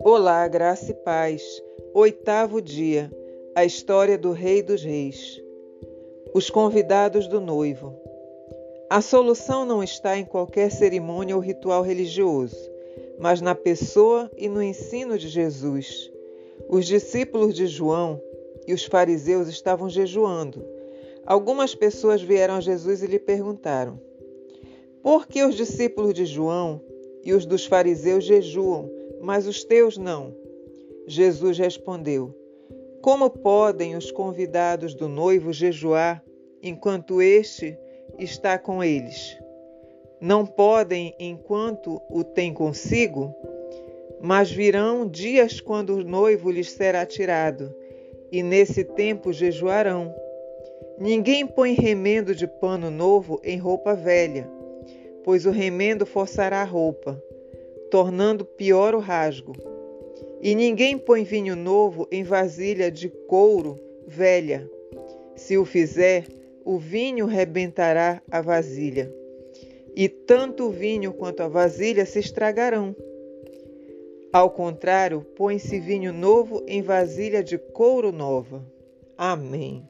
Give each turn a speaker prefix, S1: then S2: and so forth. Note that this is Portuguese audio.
S1: Olá, graça e paz. Oitavo dia. A história do Rei dos Reis. Os convidados do noivo. A solução não está em qualquer cerimônia ou ritual religioso, mas na pessoa e no ensino de Jesus. Os discípulos de João e os fariseus estavam jejuando. Algumas pessoas vieram a Jesus e lhe perguntaram: Por que os discípulos de João e os dos fariseus jejuam? mas os teus não. Jesus respondeu: Como podem os convidados do noivo jejuar enquanto este está com eles? Não podem enquanto o tem consigo? Mas virão dias quando o noivo lhes será tirado, e nesse tempo jejuarão. Ninguém põe remendo de pano novo em roupa velha, pois o remendo forçará a roupa tornando pior o rasgo. E ninguém põe vinho novo em vasilha de couro velha. Se o fizer, o vinho rebentará a vasilha, e tanto o vinho quanto a vasilha se estragarão. Ao contrário, põe-se vinho novo em vasilha de couro nova. Amém.